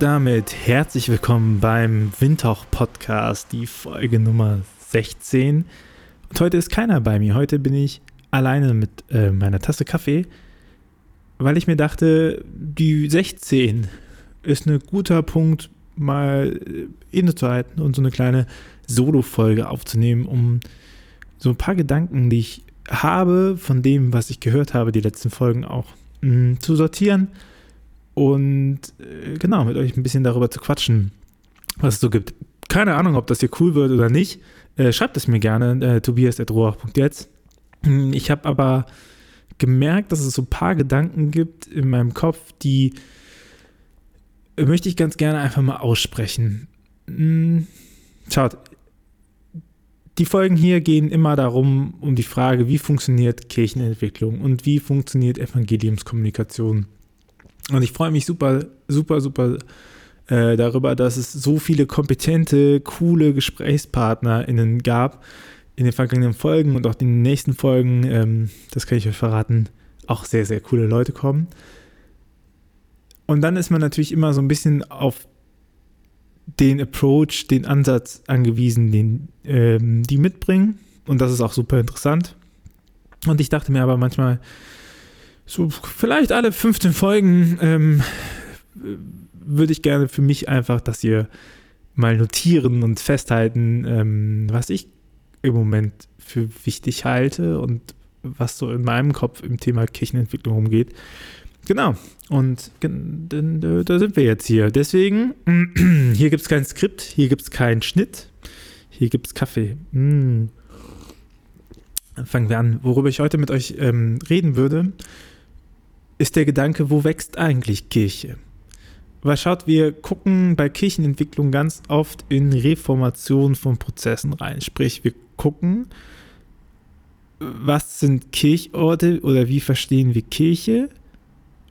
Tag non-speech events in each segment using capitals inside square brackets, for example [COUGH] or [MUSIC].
Damit herzlich willkommen beim Windhauch Podcast, die Folge Nummer 16. Und heute ist keiner bei mir. Heute bin ich alleine mit äh, meiner Tasse Kaffee, weil ich mir dachte, die 16 ist ein guter Punkt, mal innezuhalten und so eine kleine Solo-Folge aufzunehmen, um so ein paar Gedanken, die ich habe, von dem, was ich gehört habe, die letzten Folgen auch mh, zu sortieren und äh, genau, mit euch ein bisschen darüber zu quatschen, was es so gibt. Keine Ahnung, ob das hier cool wird oder nicht. Äh, schreibt es mir gerne, äh, tobias.roach.jetzt. Hm, ich habe aber gemerkt, dass es so ein paar Gedanken gibt in meinem Kopf, die äh, möchte ich ganz gerne einfach mal aussprechen. Hm, schaut, die Folgen hier gehen immer darum, um die Frage, wie funktioniert Kirchenentwicklung und wie funktioniert Evangeliumskommunikation. Und ich freue mich super, super, super äh, darüber, dass es so viele kompetente, coole GesprächspartnerInnen gab in den vergangenen Folgen und auch in den nächsten Folgen, ähm, das kann ich euch verraten, auch sehr, sehr coole Leute kommen. Und dann ist man natürlich immer so ein bisschen auf den Approach, den Ansatz angewiesen, den ähm, die mitbringen. Und das ist auch super interessant. Und ich dachte mir aber manchmal, so vielleicht alle 15 Folgen ähm, würde ich gerne für mich einfach, dass ihr mal notieren und festhalten, ähm, was ich im Moment für wichtig halte und was so in meinem Kopf im Thema Kirchenentwicklung umgeht. Genau. Und da sind wir jetzt hier. Deswegen, [CLEARS THROAT] hier gibt es kein Skript, hier gibt es keinen Schnitt, hier gibt es Kaffee. Mm. Fangen wir an. Worüber ich heute mit euch ähm, reden würde, ist der Gedanke, wo wächst eigentlich Kirche? Weil schaut, wir gucken bei Kirchenentwicklung ganz oft in Reformation von Prozessen rein. Sprich, wir gucken, was sind Kirchorte oder wie verstehen wir Kirche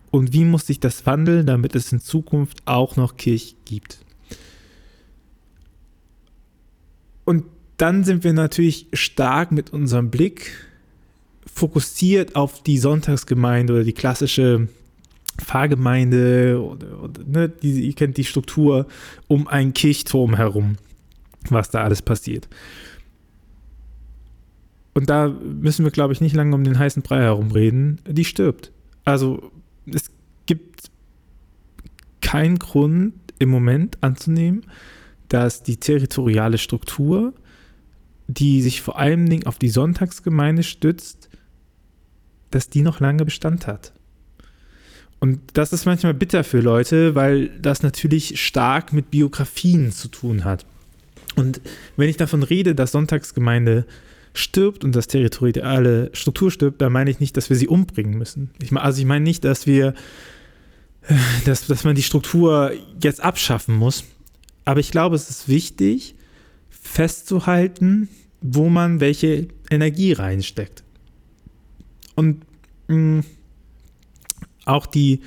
und wie muss sich das wandeln, damit es in Zukunft auch noch Kirche gibt. Und dann sind wir natürlich stark mit unserem Blick fokussiert auf die Sonntagsgemeinde oder die klassische Pfarrgemeinde oder, oder ne, die, ihr kennt die Struktur um einen Kirchturm herum, was da alles passiert. Und da müssen wir, glaube ich, nicht lange um den heißen Brei herumreden. Die stirbt. Also es gibt keinen Grund im Moment anzunehmen, dass die territoriale Struktur, die sich vor allen Dingen auf die Sonntagsgemeinde stützt, dass die noch lange Bestand hat. Und das ist manchmal bitter für Leute, weil das natürlich stark mit Biografien zu tun hat. Und wenn ich davon rede, dass Sonntagsgemeinde stirbt und das territoriale Struktur stirbt, dann meine ich nicht, dass wir sie umbringen müssen. Ich also ich meine nicht, dass wir, dass, dass man die Struktur jetzt abschaffen muss. Aber ich glaube, es ist wichtig, festzuhalten, wo man welche Energie reinsteckt. Und mh, mm, auch die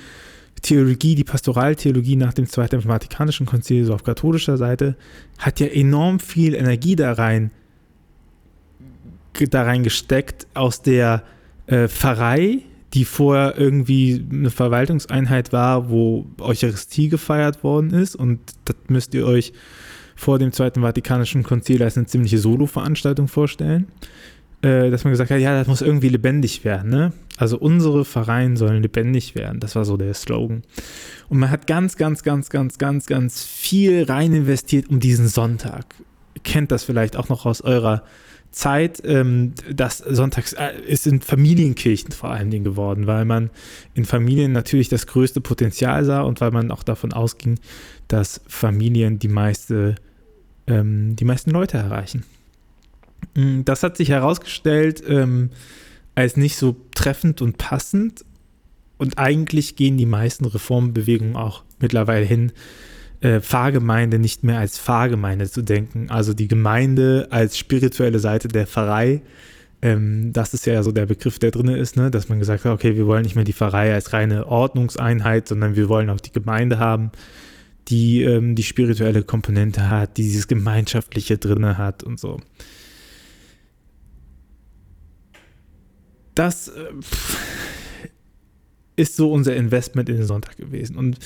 Theologie, die Pastoraltheologie nach dem Zweiten Vatikanischen Konzil, so auf katholischer Seite, hat ja enorm viel Energie da rein, da rein gesteckt aus der äh, Pfarrei, die vorher irgendwie eine Verwaltungseinheit war, wo Eucharistie gefeiert worden ist. Und das müsst ihr euch vor dem Zweiten Vatikanischen Konzil als eine ziemliche Solo-Veranstaltung vorstellen. Äh, dass man gesagt hat, ja, das muss irgendwie lebendig werden. Ne? Also unsere Vereine sollen lebendig werden. Das war so der Slogan. Und man hat ganz, ganz, ganz, ganz, ganz, ganz viel rein investiert um diesen Sonntag. Kennt das vielleicht auch noch aus eurer Zeit, ähm, das Sonntags äh, ist in Familienkirchen vor allen Dingen geworden, weil man in Familien natürlich das größte Potenzial sah und weil man auch davon ausging, dass Familien die meiste, ähm, die meisten Leute erreichen. Mm, das hat sich herausgestellt ähm, als nicht so treffend und passend. Und eigentlich gehen die meisten Reformbewegungen auch mittlerweile hin, äh, Pfarrgemeinde nicht mehr als Pfarrgemeinde zu denken. Also die Gemeinde als spirituelle Seite der Pfarrei. Ähm, das ist ja so der Begriff, der drin ist, ne? dass man gesagt hat, okay, wir wollen nicht mehr die Pfarrei als reine Ordnungseinheit, sondern wir wollen auch die Gemeinde haben, die ähm, die spirituelle Komponente hat, die dieses Gemeinschaftliche drin hat und so. Das, äh, ist so unser Investment in den Sonntag gewesen. Und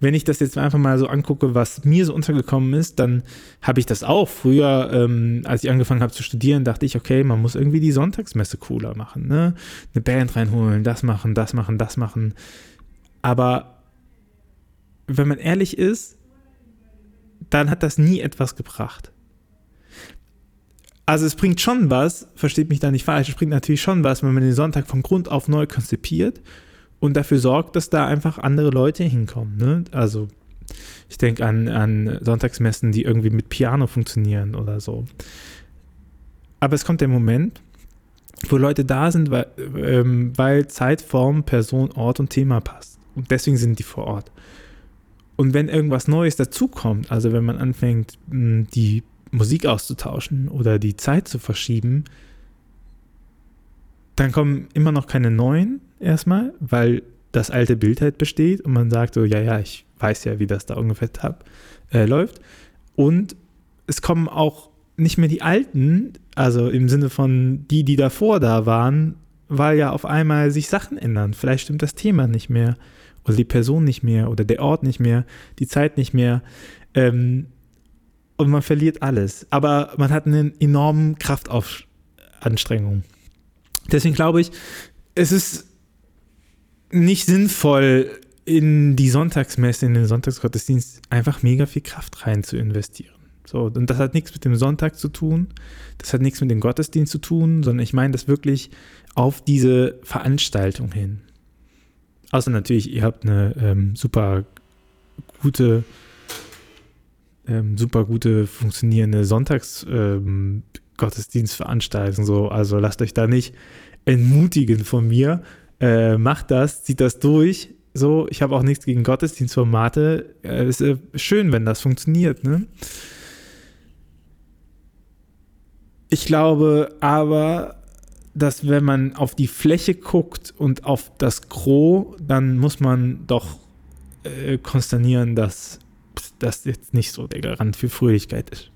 wenn ich das jetzt einfach mal so angucke, was mir so untergekommen ist, dann habe ich das auch. Früher, ähm, als ich angefangen habe zu studieren, dachte ich, okay, man muss irgendwie die Sonntagsmesse cooler machen. Ne? Eine Band reinholen, das machen, das machen, das machen. Aber wenn man ehrlich ist, dann hat das nie etwas gebracht. Also es bringt schon was, versteht mich da nicht falsch, es bringt natürlich schon was, wenn man den Sonntag von Grund auf neu konzipiert und dafür sorgt, dass da einfach andere Leute hinkommen. Ne? Also ich denke an, an Sonntagsmessen, die irgendwie mit Piano funktionieren oder so. Aber es kommt der Moment, wo Leute da sind, weil, ähm, weil Zeit, Form, Person, Ort und Thema passt. Und deswegen sind die vor Ort. Und wenn irgendwas Neues dazukommt, also wenn man anfängt, die Musik auszutauschen oder die Zeit zu verschieben, dann kommen immer noch keine neuen erstmal, weil das alte Bild halt besteht und man sagt so, ja, ja, ich weiß ja, wie das da ungefähr tab, äh, läuft. Und es kommen auch nicht mehr die alten, also im Sinne von die, die davor da waren, weil ja auf einmal sich Sachen ändern. Vielleicht stimmt das Thema nicht mehr oder die Person nicht mehr oder der Ort nicht mehr, die Zeit nicht mehr. Ähm, und man verliert alles. Aber man hat eine enorme Kraftanstrengung. Deswegen glaube ich, es ist nicht sinnvoll, in die Sonntagsmesse, in den Sonntagsgottesdienst einfach mega viel Kraft rein zu investieren. So, und das hat nichts mit dem Sonntag zu tun, das hat nichts mit dem Gottesdienst zu tun, sondern ich meine das wirklich auf diese Veranstaltung hin. Außer natürlich, ihr habt eine ähm, super gute, ähm, super gute funktionierende Sonntags-Gottesdienstveranstaltung. Ähm, so, also lasst euch da nicht entmutigen von mir äh, macht das, zieht das durch. So, ich habe auch nichts gegen Gottesdienstformate. Äh, ist äh, schön, wenn das funktioniert, ne? Ich glaube aber, dass wenn man auf die Fläche guckt und auf das Gros, dann muss man doch äh, konsternieren, dass das jetzt nicht so der Garant für Fröhlichkeit ist.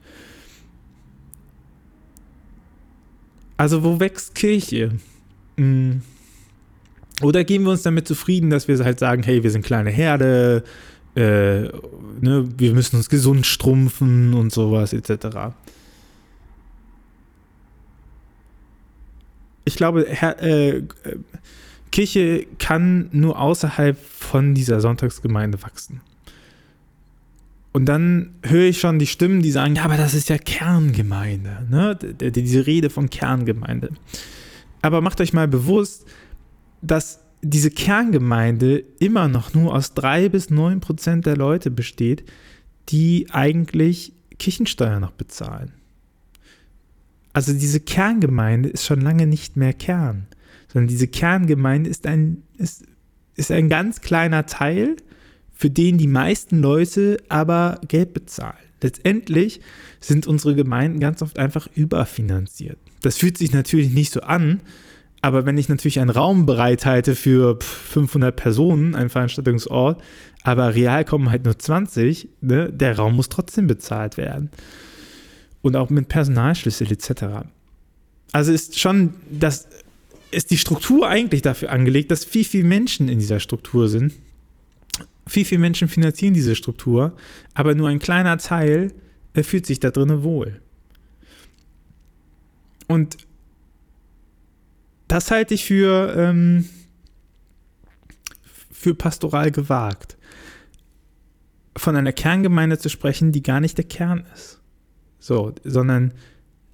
Also wo wächst Kirche? Hm. Oder geben wir uns damit zufrieden, dass wir halt sagen, hey, wir sind kleine Herde, äh, ne, wir müssen uns gesund strumpfen und sowas etc. Ich glaube, Herr, äh, Kirche kann nur außerhalb von dieser Sonntagsgemeinde wachsen. Und dann höre ich schon die Stimmen, die sagen, ja, aber das ist ja Kerngemeinde, ne? diese Rede von Kerngemeinde. Aber macht euch mal bewusst, dass diese Kerngemeinde immer noch nur aus drei bis neun Prozent der Leute besteht, die eigentlich Kirchensteuer noch bezahlen. Also diese Kerngemeinde ist schon lange nicht mehr Kern, sondern diese Kerngemeinde ist ein, ist, ist ein ganz kleiner Teil, für den die meisten Leute aber Geld bezahlen. Letztendlich sind unsere Gemeinden ganz oft einfach überfinanziert. Das fühlt sich natürlich nicht so an, aber wenn ich natürlich einen Raum bereithalte für 500 Personen, einen Veranstaltungsort, aber real kommen halt nur 20, ne, der Raum muss trotzdem bezahlt werden. Und auch mit Personalschlüssel etc. Also ist schon, das ist die Struktur eigentlich dafür angelegt, dass viel, viel Menschen in dieser Struktur sind. Viel, viel Menschen finanzieren diese Struktur, aber nur ein kleiner Teil fühlt sich da drinnen wohl. Und das halte ich für, ähm, für pastoral gewagt. Von einer Kerngemeinde zu sprechen, die gar nicht der Kern ist. So, sondern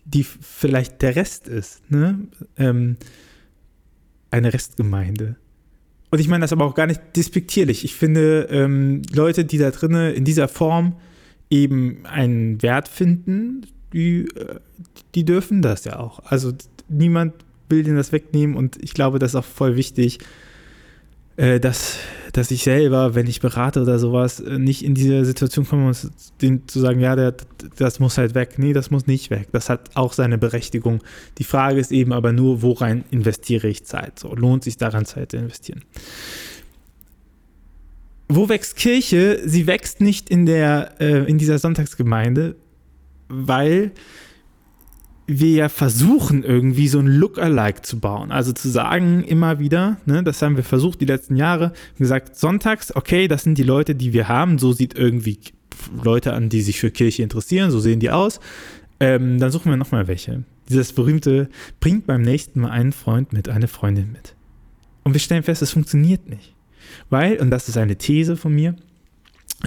die vielleicht der Rest ist, ne? Ähm, eine Restgemeinde. Und ich meine das aber auch gar nicht despektierlich. Ich finde, ähm, Leute, die da drinnen in dieser Form eben einen Wert finden, die, äh, die dürfen das ja auch. Also niemand will denen das wegnehmen und ich glaube, das ist auch voll wichtig, dass, dass ich selber, wenn ich berate oder sowas, äh, nicht in diese Situation komme, den zu sagen, ja, der, das muss halt weg. Nee, das muss nicht weg. Das hat auch seine Berechtigung. Die Frage ist eben aber nur, worein investiere ich Zeit? So, lohnt sich daran Zeit zu investieren? Wo wächst Kirche? Sie wächst nicht in, der, äh, in dieser Sonntagsgemeinde, weil wir ja versuchen, irgendwie so ein Look-alike zu bauen. Also zu sagen immer wieder, ne, das haben wir versucht die letzten Jahre, gesagt, sonntags, okay, das sind die Leute, die wir haben, so sieht irgendwie Leute an, die sich für Kirche interessieren, so sehen die aus. Ähm, dann suchen wir nochmal welche. Dieses berühmte, bringt beim nächsten Mal einen Freund mit, eine Freundin mit. Und wir stellen fest, es funktioniert nicht. Weil, und das ist eine These von mir,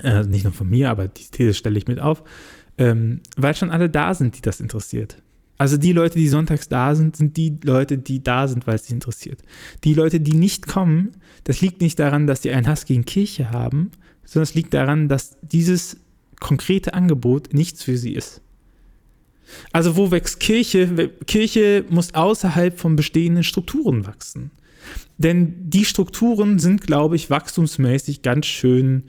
äh, nicht nur von mir, aber die These stelle ich mit auf, ähm, weil schon alle da sind, die das interessiert. Also die Leute, die sonntags da sind, sind die Leute, die da sind, weil es sie interessiert. Die Leute, die nicht kommen, das liegt nicht daran, dass sie einen Hass gegen Kirche haben, sondern es liegt daran, dass dieses konkrete Angebot nichts für sie ist. Also wo wächst Kirche? Kirche muss außerhalb von bestehenden Strukturen wachsen. Denn die Strukturen sind, glaube ich, wachstumsmäßig ganz schön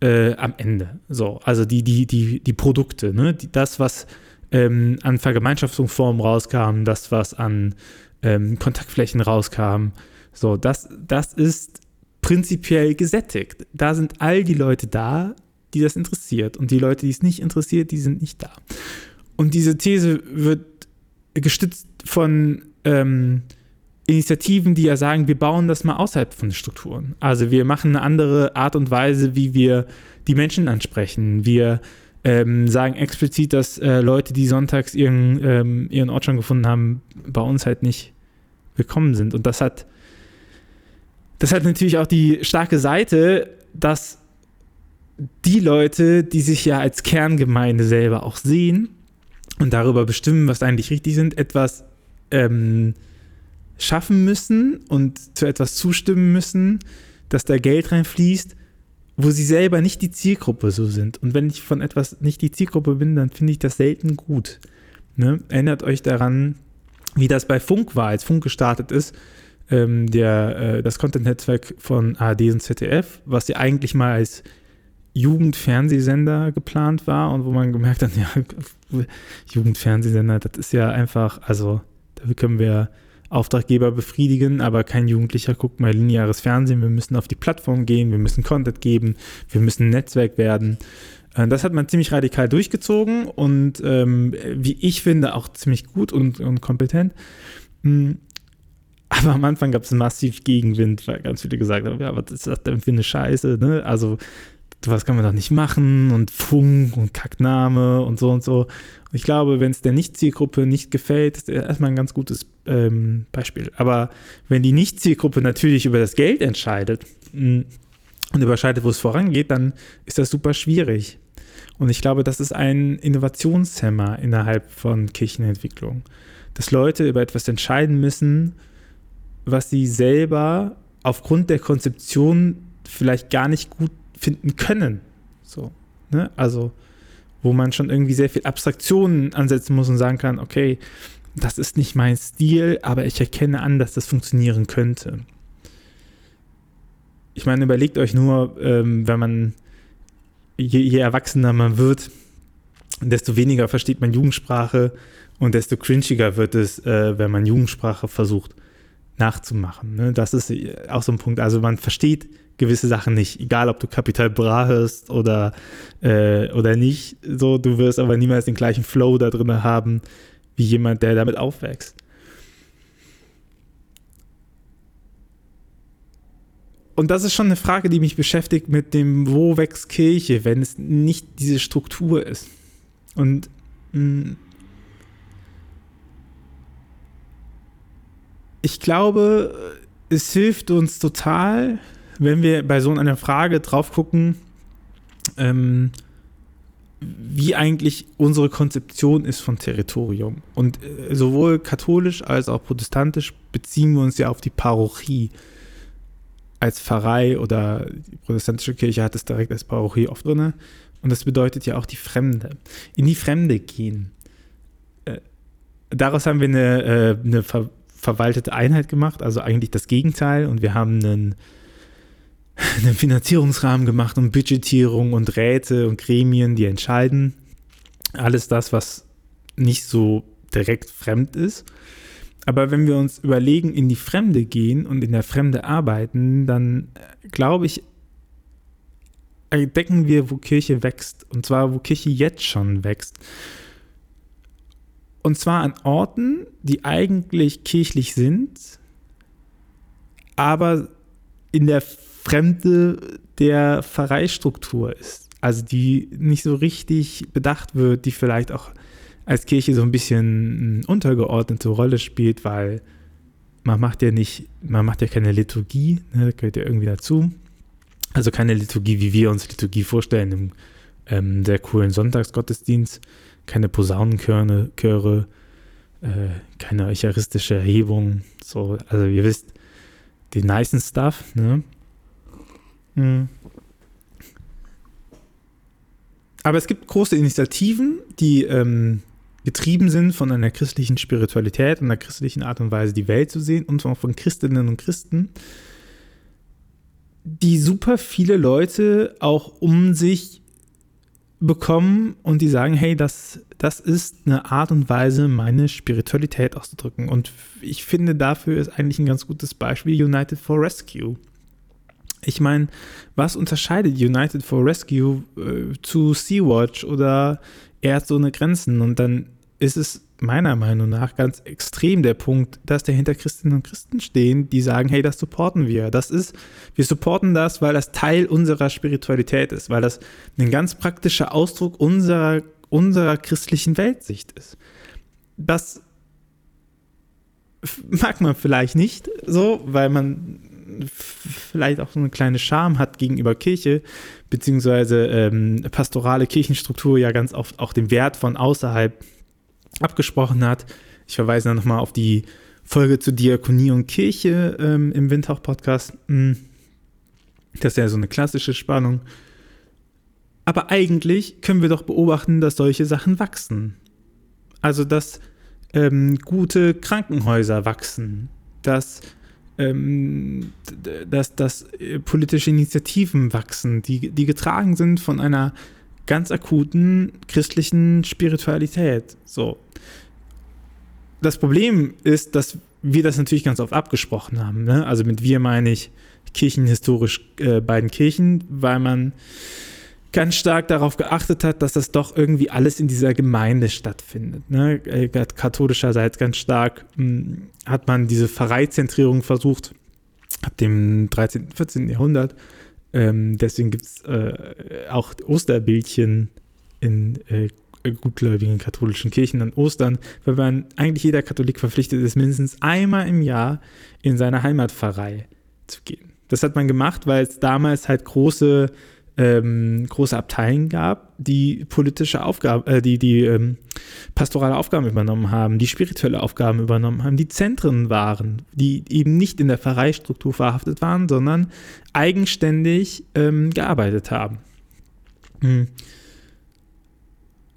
äh, am Ende. So, also die, die, die, die Produkte, ne? Die, das, was ähm, an Vergemeinschaftungsformen rauskam, das, was an ähm, Kontaktflächen rauskam, so, das, das ist prinzipiell gesättigt. Da sind all die Leute da, die das interessiert. Und die Leute, die es nicht interessiert, die sind nicht da. Und diese These wird gestützt von ähm, Initiativen, die ja sagen, wir bauen das mal außerhalb von Strukturen. Also wir machen eine andere Art und Weise, wie wir die Menschen ansprechen. Wir ähm, sagen explizit, dass äh, Leute, die sonntags ihren, ähm, ihren Ort schon gefunden haben, bei uns halt nicht willkommen sind. Und das hat, das hat natürlich auch die starke Seite, dass die Leute, die sich ja als Kerngemeinde selber auch sehen und darüber bestimmen, was eigentlich richtig sind, etwas ähm, schaffen müssen und zu etwas zustimmen müssen, dass da Geld reinfließt, wo sie selber nicht die Zielgruppe so sind. Und wenn ich von etwas nicht die Zielgruppe bin, dann finde ich das selten gut. Ne? Erinnert euch daran, wie das bei Funk war, als Funk gestartet ist, ähm, der, äh, das Content-Netzwerk von ARD und ZDF, was ja eigentlich mal als Jugendfernsehsender geplant war und wo man gemerkt hat, [LAUGHS] ja, Jugendfernsehsender, das ist ja einfach, also dafür können wir Auftraggeber befriedigen, aber kein Jugendlicher guckt mal lineares Fernsehen. Wir müssen auf die Plattform gehen, wir müssen Content geben, wir müssen ein Netzwerk werden. Äh, das hat man ziemlich radikal durchgezogen und ähm, wie ich finde auch ziemlich gut und, und kompetent. Hm, aber am Anfang gab es massiv Gegenwind, weil ganz viele gesagt haben, ja, was ist das denn für eine Scheiße? Ne? Also was kann man doch nicht machen und Funk und Kackname und so und so. Und ich glaube, wenn es der Nicht-Zielgruppe nicht gefällt, ist erstmal ein ganz gutes ähm, Beispiel. Aber wenn die Nicht-Zielgruppe natürlich über das Geld entscheidet mh, mm, und überschreitet, wo es vorangeht, dann ist das super schwierig. Und ich glaube, das ist ein Innovationshemmer innerhalb von Kirchenentwicklung. Dass Leute über etwas entscheiden müssen, was sie selber aufgrund der Konzeption vielleicht gar nicht gut finden können. So, ne? Also, wo man schon irgendwie sehr viel Abstraktionen ansetzen muss und sagen kann, okay, das ist nicht mein Stil, aber ich erkenne an, dass das funktionieren könnte. Ich meine, überlegt euch nur, ähm, wenn man, je, je erwachsener man wird, desto weniger versteht man Jugendsprache und desto cringiger wird es, äh, wenn man Jugendsprache versucht nachzumachen. Ne? Das ist auch so ein Punkt. Also man versteht gewisse Sachen nicht. Egal, ob du Kapital Bra hörst oder, äh, oder nicht. So, du wirst aber niemals den gleichen Flow da drin haben, wie jemand, der damit aufwächst. Und das ist schon eine Frage, die mich beschäftigt mit dem, wo wächst Kirche, wenn es nicht diese Struktur ist. Und mh, hm, ich glaube, es hilft uns total, wenn wir bei so einer Frage drauf gucken, ähm, wie eigentlich unsere Konzeption ist von Territorium. Und äh, sowohl katholisch als auch protestantisch beziehen wir uns ja auf die Parochie als Pfarrei oder die protestantische Kirche hat es direkt als Parochie oft drin. Und das bedeutet ja auch die Fremde. In die Fremde gehen. Äh, daraus haben wir eine, äh, eine ver verwaltete Einheit gemacht, also eigentlich das Gegenteil. Und wir haben einen [LAUGHS] einen Finanzierungsrahmen gemacht und Budgetierung und Räte und Gremien, die entscheiden. Alles das, was nicht so direkt fremd ist. Aber wenn wir uns überlegen, in die Fremde gehen und in der Fremde arbeiten, dann äh, glaube ich, entdecken wir, wo Kirche wächst. Und zwar, wo Kirche jetzt schon wächst. Und zwar an Orten, die eigentlich kirchlich sind, aber in der Fremde der Pfarreistruktur ist. Also die nicht so richtig bedacht wird, die vielleicht auch als Kirche so ein bisschen eine untergeordnete Rolle spielt, weil man macht ja nicht, man macht ja keine Liturgie, ne, das gehört ja irgendwie dazu. Also keine Liturgie, wie wir uns Liturgie vorstellen, im ähm, sehr coolen Sonntagsgottesdienst, keine Posaunenchöre, Chöre, äh, keine eucharistische Erhebung, so, also ihr wisst, den nicen Stuff, ne? Hm. Aber es gibt große Initiativen, die ähm, getrieben sind von einer christlichen Spiritualität und einer christlichen Art und Weise, die Welt zu sehen und von Christinnen und Christen, die super viele Leute auch um sich bekommen und die sagen, hey, das, das ist eine Art und Weise, meine Spiritualität auszudrücken. Und ich finde, dafür ist eigentlich ein ganz gutes Beispiel United for Rescue. Ich meine, was unterscheidet United for Rescue äh, zu Sea-Watch oder Ärzte ohne Grenzen? Und dann ist es meiner Meinung nach ganz extrem der Punkt, dass dahinter Christinnen und Christen stehen, die sagen, hey, das supporten wir. Das ist, wir supporten das, weil das Teil unserer Spiritualität ist, weil das ein ganz praktischer Ausdruck unserer, unserer christlichen Weltsicht ist. Das mag man vielleicht nicht so, weil man vielleicht auch so eine kleine Scham hat gegenüber Kirche, beziehungsweise ähm, pastorale Kirchenstruktur ja ganz oft auch den Wert von außerhalb abgesprochen hat. Ich verweise dann nochmal auf die Folge zu Diakonie und Kirche ähm, im Windhauch-Podcast. Hm. Das ist ja so eine klassische Spannung. Aber eigentlich können wir doch beobachten, dass solche Sachen wachsen. Also, dass ähm, gute Krankenhäuser wachsen, dass ähm, dass, dass äh, politische Initiativen wachsen, die, die getragen sind von einer ganz akuten christlichen Spiritualität. So. Das Problem ist, dass wir das natürlich ganz oft abgesprochen haben. Ne? Also mit wir meine ich kirchenhistorisch äh, beiden Kirchen, weil man ganz stark darauf geachtet hat, dass das doch irgendwie alles in dieser Gemeinde stattfindet. Ne? Äh, katholischerseits ganz stark mh, hm, hat man diese Pfarreizentrierung versucht, ab dem 13., 14. Jahrhundert. Ähm, deswegen gibt es äh, auch Osterbildchen in äh, gutgläubigen katholischen Kirchen an Ostern, weil man eigentlich jeder Katholik verpflichtet ist, mindestens einmal im Jahr in seine Heimatpfarrei zu gehen. Das hat man gemacht, weil es damals halt große ähm, große Abteilungen gab, die politische Aufgaben, äh, die, die ähm, pastorale Aufgaben übernommen haben, die spirituelle Aufgaben übernommen haben, die Zentren waren, die eben nicht in der Pfarreistruktur verhaftet waren, sondern eigenständig ähm, gearbeitet haben. Hm.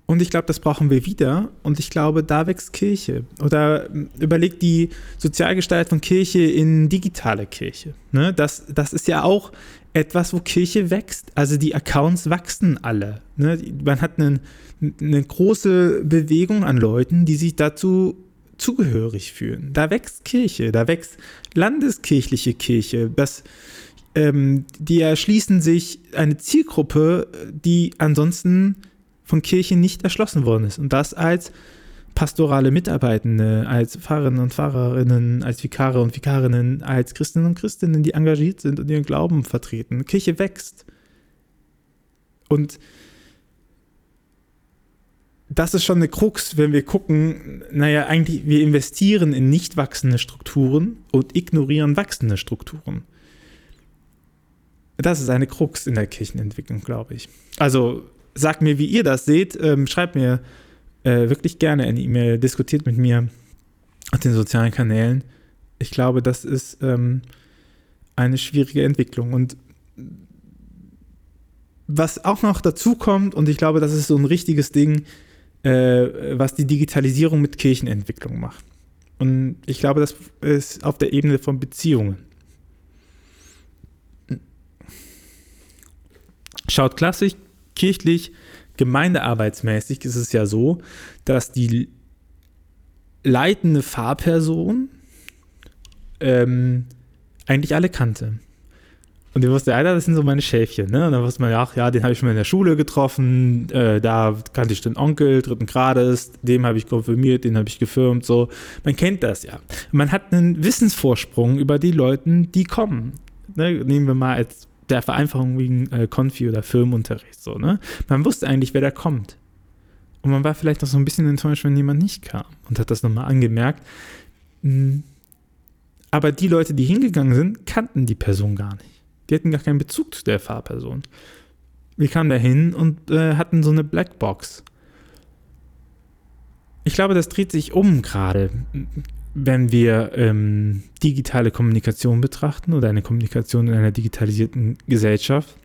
Und ich glaube, das brauchen wir wieder. Und ich glaube, da wächst Kirche. Oder hm, überlegt die Sozialgestaltung Kirche in digitale Kirche. Ne? Das, das ist ja auch etwas, wo Kirche wächst. Also die Accounts wachsen alle. Ne? Man hat eine, eine große Bewegung an Leuten, die sich dazu zugehörig fühlen. Da wächst Kirche, da wächst landeskirchliche Kirche. Das, ähm, die erschließen sich eine Zielgruppe, die ansonsten von Kirche nicht erschlossen worden ist. Und das als pastorale Mitarbeitende, als Pfarrerinnen und Pfarrerinnen, als Vikare und Vikarinnen, als Christinnen und Christinnen, die engagiert sind und ihren Glauben vertreten. Kirche wächst. Und das ist schon eine Krux, wenn wir gucken, naja, eigentlich, wir investieren in nicht wachsende Strukturen und ignorieren wachsende Strukturen. Das ist eine Krux in der Kirchenentwicklung, glaube ich. Also sagt mir, wie ihr das seht. Ähm, schreibt mir äh, wirklich gerne eine E-Mail, diskutiert mit mir auf den sozialen Kanälen. Ich glaube, das ist ähm, eine schwierige Entwicklung. Und was auch noch dazu kommt, und ich glaube, das ist so ein richtiges Ding, äh, was die Digitalisierung mit Kirchenentwicklung macht. Und ich glaube, das ist auf der Ebene von Beziehungen. Schaut klassisch, kirchlich, gemeindearbeitsmäßig ist es ja so, dass die leitende Fahrperson ähm, eigentlich alle kannte. Und die wusste, Alter, das sind so meine Schäfchen, ne? Und dann wusste man, ach ja, den habe ich schon mal in der Schule getroffen, äh, da kannte ich den Onkel dritten Grades, dem habe ich konfirmiert, den habe ich gefirmt, so. Man kennt das ja. Man hat einen Wissensvorsprung über die Leute, die kommen. Ne? Nehmen wir mal als der Vereinfachung wegen äh, Konfi oder Firmenunterricht, so, ne? Man wusste eigentlich, wer da kommt. Und man war vielleicht auch so ein bisschen enttäuscht, wenn jemand nicht kam und hat das nochmal angemerkt. Hm. Aber die Leute, die hingegangen sind, kannten die Person gar nicht. Die hatten gar keinen Bezug zu der Fahrperson. Wir kamen da hin und äh, hatten so eine Blackbox. Ich glaube, das dreht sich um gerade, wenn wir ähm, digitale Kommunikation betrachten oder eine Kommunikation in einer digitalisierten Gesellschaft.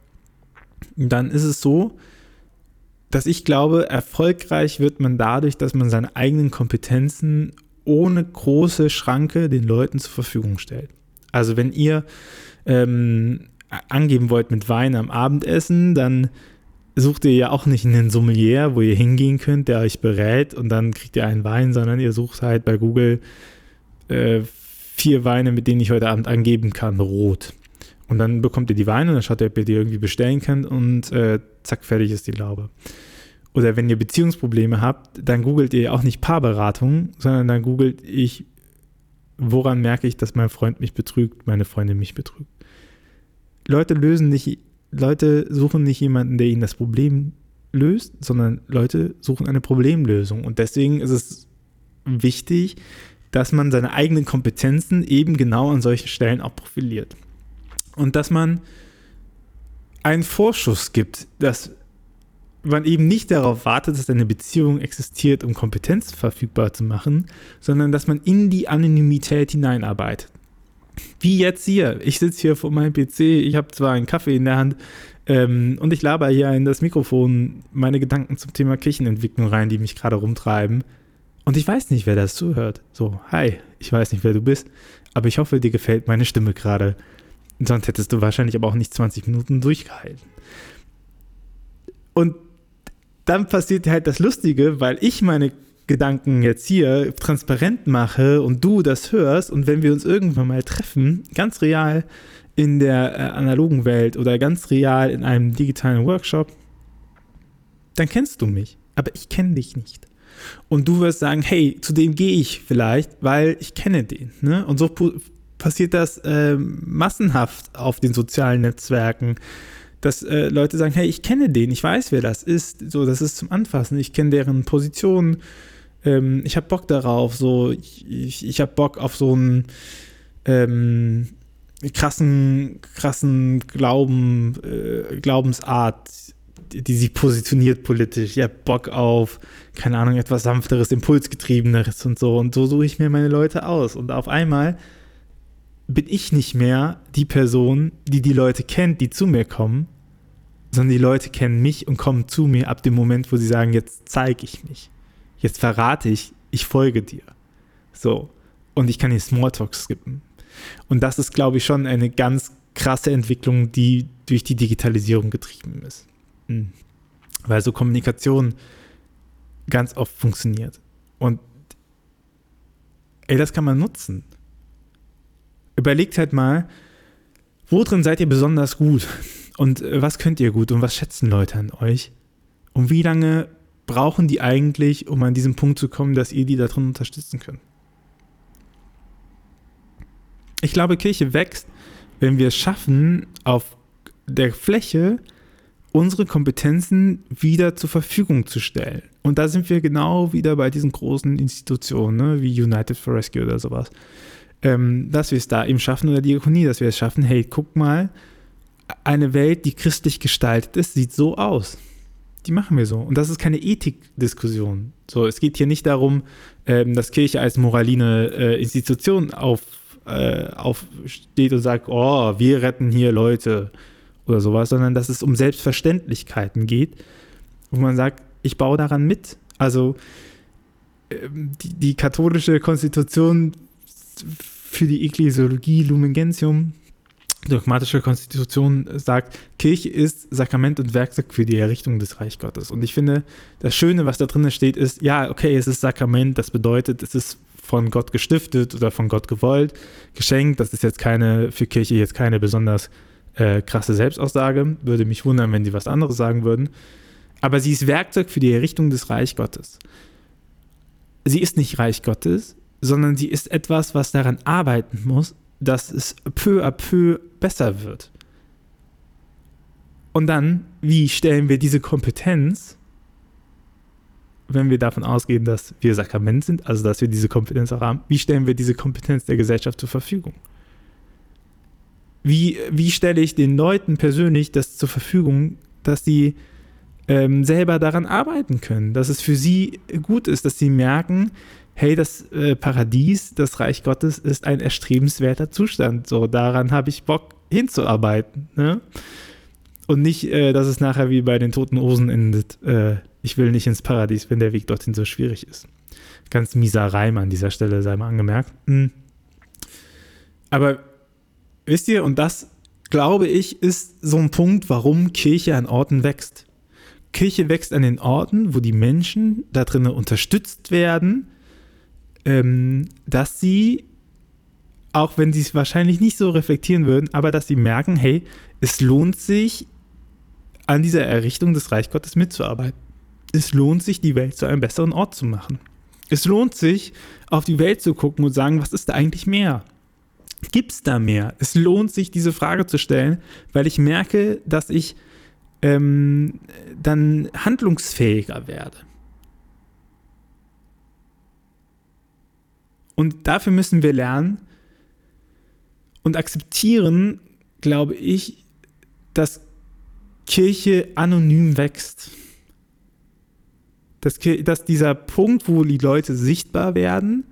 Dann ist es so, dass ich glaube, erfolgreich wird man dadurch, dass man seine eigenen Kompetenzen ohne große Schranke den Leuten zur Verfügung stellt. Also wenn ihr ähm, angeben wollt mit Wein am Abendessen, dann sucht ihr ja auch nicht einen Sommelier, wo ihr hingehen könnt, der euch berät und dann kriegt ihr einen Wein, sondern ihr sucht halt bei Google äh, vier Weine, mit denen ich heute Abend angeben kann, rot. Und dann bekommt ihr die Weine und dann schaut ihr, ob ihr die irgendwie bestellen könnt und äh, zack, fertig ist die Laube. Oder wenn ihr Beziehungsprobleme habt, dann googelt ihr auch nicht Paarberatung, sondern dann googelt ich, woran merke ich, dass mein Freund mich betrügt, meine Freundin mich betrügt. Leute lösen nicht, Leute suchen nicht jemanden, der ihnen das Problem löst, sondern Leute suchen eine Problemlösung. Und deswegen ist es wichtig, dass man seine eigenen Kompetenzen eben genau an solchen Stellen auch profiliert. Und dass man einen Vorschuss gibt, dass man eben nicht darauf wartet, dass eine Beziehung existiert, um Kompetenz verfügbar zu machen, sondern dass man in die Anonymität hineinarbeitet. Wie jetzt hier. Ich sitze hier vor meinem PC, ich habe zwar einen Kaffee in der Hand ähm, und ich laber hier in das Mikrofon meine Gedanken zum Thema Kirchenentwicklung rein, die mich gerade rumtreiben. Und ich weiß nicht, wer das zuhört. So, hi, ich weiß nicht, wer du bist, aber ich hoffe, dir gefällt meine Stimme gerade. Sonst hättest du wahrscheinlich aber auch nicht 20 Minuten durchgehalten. Und dann passiert halt das Lustige, weil ich meine Gedanken jetzt hier transparent mache und du das hörst und wenn wir uns irgendwann mal treffen, ganz real in der äh, analogen Welt oder ganz real in einem digitalen Workshop, dann kennst du mich, aber ich kenne dich nicht. Und du wirst sagen, hey, zu dem gehe ich vielleicht, weil ich kenne den. Ne? Und so passiert das äh, massenhaft auf den sozialen Netzwerken dass äh, Leute sagen, hey, ich kenne den, ich weiß, wer das ist. So, das ist zum Anfassen. Ich kenne deren Position. Ähm, ich habe Bock darauf. So, ich, ich, habe Bock auf so einen ähm, krassen, krassen Glauben, äh, Glaubensart, die, sich positioniert politisch. Ich habe Bock auf, keine Ahnung, etwas sanfteres, impulsgetriebeneres und so. Und so suche ich mir meine Leute aus. Und auf einmal bin ich nicht mehr die Person, die die Leute kennt, die zu mir kommen, sondern die Leute kennen mich und kommen zu mir ab dem Moment, wo sie sagen, jetzt zeige ich mich. Jetzt verrate ich, ich folge dir. So. Und ich kann den Smalltalk skippen. Und das ist, glaube ich, schon eine ganz krasse Entwicklung, die durch die Digitalisierung getrieben ist. Weil so Kommunikation ganz oft funktioniert. Und ey, das kann man nutzen überlegt halt mal, wo drin seid ihr besonders gut und äh, was könnt ihr gut und was schätzen Leute an euch und wie lange brauchen die eigentlich, um an diesen Punkt zu kommen, dass ihr die da drin unterstützen könnt. Ich glaube, Kirche wächst, wenn wir es schaffen, auf der Fläche unsere Kompetenzen wieder zur Verfügung zu stellen. Und da sind wir genau wieder bei diesen großen Institutionen, ne, wie United for Rescue oder sowas ähm, dass wir es da eben schaffen oder Diakonie, dass wir es schaffen, hey, guck mal, eine Welt, die christlich gestaltet ist, sieht so aus. Die machen wir so. Und das ist keine Ethikdiskussion. So, es geht hier nicht darum, ähm, dass Kirche als moraline äh, Institution auf, äh, aufsteht und sagt, oh, wir retten hier Leute oder sowas, sondern dass es um Selbstverständlichkeiten geht, wo man sagt, ich baue daran mit. Also ähm, die, die katholische Konstitution für die Ekklesiologie Lumen Gentium, dogmatische Konstitution, sagt, Kirche ist Sakrament und Werkzeug für die Errichtung des Reich Gottes. Und ich finde, das Schöne, was da drin steht, ist, ja, okay, es ist Sakrament, das bedeutet, es ist von Gott gestiftet oder von Gott gewollt, geschenkt. Das ist jetzt keine, für Kirche jetzt keine besonders äh, krasse Selbstaussage. Würde mich wundern, wenn sie was anderes sagen würden. Aber sie ist Werkzeug für die Errichtung des Reich Gottes. Sie ist nicht Reich Gottes, sondern sie ist etwas, was daran arbeiten muss, dass es peu à peu besser wird. Und dann, wie stellen wir diese Kompetenz, wenn wir davon ausgehen, dass wir Sakrament sind, also dass wir diese Kompetenz auch haben, wie stellen wir diese Kompetenz der Gesellschaft zur Verfügung? Wie, wie stelle ich den Leuten persönlich das zur Verfügung, dass sie ähm, selber daran arbeiten können, dass es für sie gut ist, dass sie merken, hey, das äh, Paradies, das Reich Gottes ist ein erstrebenswerter Zustand. So, daran habe ich Bock hinzuarbeiten. Ne? Und nicht, äh, dass es nachher wie bei den toten Osen endet. Äh, ich will nicht ins Paradies, wenn der Weg dorthin so schwierig ist. Ganz mieser Reim an dieser Stelle, sei mal angemerkt. Mhm. Aber wisst ihr, und das glaube ich, ist so ein Punkt, warum Kirche an Orten wächst. Kirche wächst an den Orten, wo die Menschen da drinnen unterstützt werden, ähm, dass sie, auch wenn sie es wahrscheinlich nicht so reflektieren würden, aber dass sie merken, hey, es lohnt sich, an dieser Errichtung des Reich Gottes mitzuarbeiten. Es lohnt sich, die Welt zu einem besseren Ort zu machen. Es lohnt sich, auf die Welt zu gucken und sagen, was ist da eigentlich mehr? Gibt es da mehr? Es lohnt sich, diese Frage zu stellen, weil ich merke, dass ich ähm, dann handlungsfähiger werde. Und dafür müssen wir lernen und akzeptieren, glaube ich, dass Kirche anonym wächst. Dass, dass dieser Punkt, wo die Leute sichtbar werden,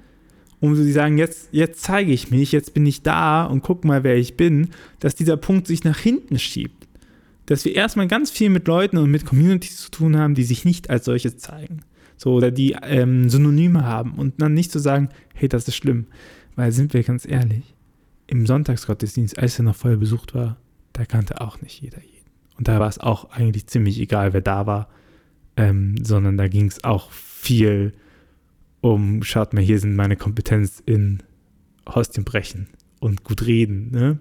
und sie sagen, jetzt, jetzt zeige ich mich, jetzt bin ich da und guck mal, wer ich bin, dass dieser Punkt sich nach hinten schiebt. Dass wir erstmal ganz viel mit Leuten und mit Communities zu tun haben, die sich nicht als solche zeigen. So, oder die ähm, Synonyme haben und dann nicht zu so sagen, hey, das ist schlimm. Weil sind wir ganz ehrlich, im Sonntagsgottesdienst, als er noch voll besucht war, da kannte auch nicht jeder jeden. Und da war es auch eigentlich ziemlich egal, wer da war, ähm, sondern da ging es auch viel um, schaut mal, hier sind meine Kompetenz in Hostien brechen und gut reden. Ne?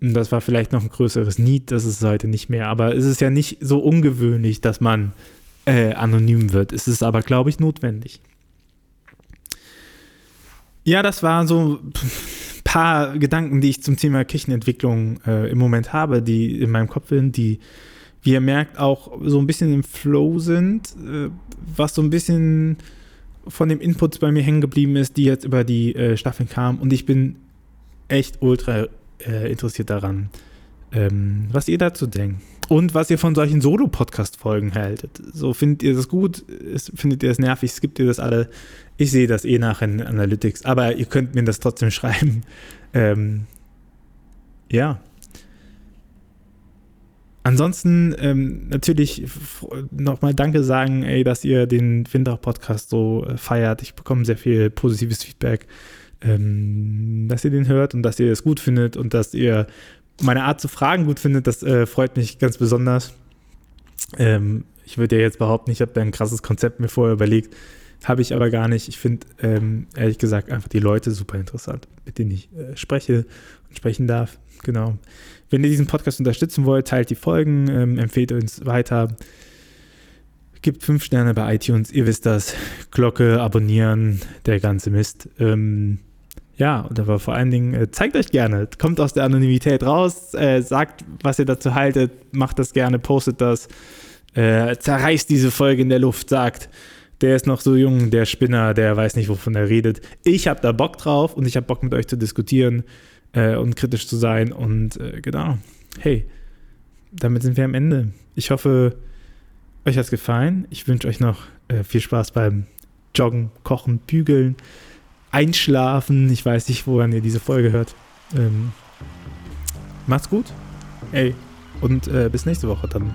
Und das war vielleicht noch ein größeres Need, das ist heute nicht mehr. Aber es ist ja nicht so ungewöhnlich, dass man äh, anonym wird. Es ist aber, glaube ich, notwendig. Ja, das war so ein paar Gedanken, die ich zum Thema Kirchenentwicklung äh, im Moment habe, die in meinem Kopf sind, die, wie ihr merkt, auch so ein bisschen im Flow sind, äh, was so ein bisschen von dem Inputs bei mir hängen geblieben ist, die jetzt über die äh, Staffeln kamen. Und ich bin echt ultra äh, interessiert daran, ähm, was ihr dazu denkt. Und was ihr von solchen Solo-Podcast-Folgen haltet. So, findet ihr das gut? Findet ihr das nervig? Skippt ihr das alle? Ich sehe das eh nachher in Analytics, aber ihr könnt mir das trotzdem [LAUGHS] schreiben. Ähm, ja. Ansonsten ähm, natürlich nochmal Danke sagen, ey, dass ihr den Winter-Podcast so äh, feiert. Ich bekomme sehr viel positives Feedback, ähm, dass ihr den hört und dass ihr es gut findet und dass ihr meine Art zu fragen gut findet, das äh, freut mich ganz besonders. Ähm, ich würde ja jetzt behaupten, ich habe da ein krasses Konzept mir vorher überlegt. Habe ich aber gar nicht. Ich finde, ähm, ehrlich gesagt, einfach die Leute super interessant, mit denen ich äh, spreche und sprechen darf. Genau. Wenn ihr diesen Podcast unterstützen wollt, teilt die Folgen, ähm, empfehlt uns weiter. Gibt fünf Sterne bei iTunes, ihr wisst das. Glocke, abonnieren, der ganze Mist. Ähm, ja, und aber vor allen Dingen, äh, zeigt euch gerne, kommt aus der Anonymität raus, äh, sagt, was ihr dazu haltet, macht das gerne, postet das, äh, zerreißt diese Folge in der Luft, sagt, der ist noch so jung, der Spinner, der weiß nicht, wovon er redet. Ich habe da Bock drauf und ich habe Bock mit euch zu diskutieren äh, und kritisch zu sein und äh, genau, hey, damit sind wir am Ende. Ich hoffe, euch hat es gefallen. Ich wünsche euch noch äh, viel Spaß beim Joggen, Kochen, Bügeln einschlafen. Ich weiß nicht, woran ihr diese Folge hört. Ähm, macht's gut. Ey, und äh, bis nächste Woche. Dann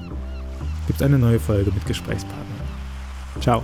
gibt es eine neue Folge mit Gesprächspartnern. Ciao.